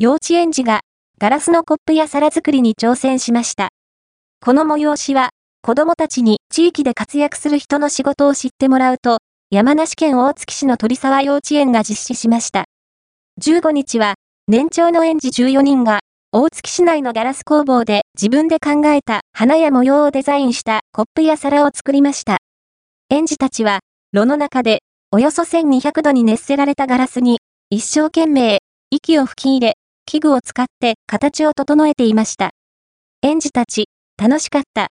幼稚園児がガラスのコップや皿作りに挑戦しました。この催しは、子供たちに地域で活躍する人の仕事を知ってもらうと、山梨県大月市の鳥沢幼稚園が実施しました。15日は、年長の園児14人が、大月市内のガラス工房で自分で考えた花や模様をデザインしたコップや皿を作りました。園児たちは、炉の中で、およそ1200度に熱せられたガラスに、一生懸命、息を吹き入れ、器具を使って形を整えていました。園児たち、楽しかった、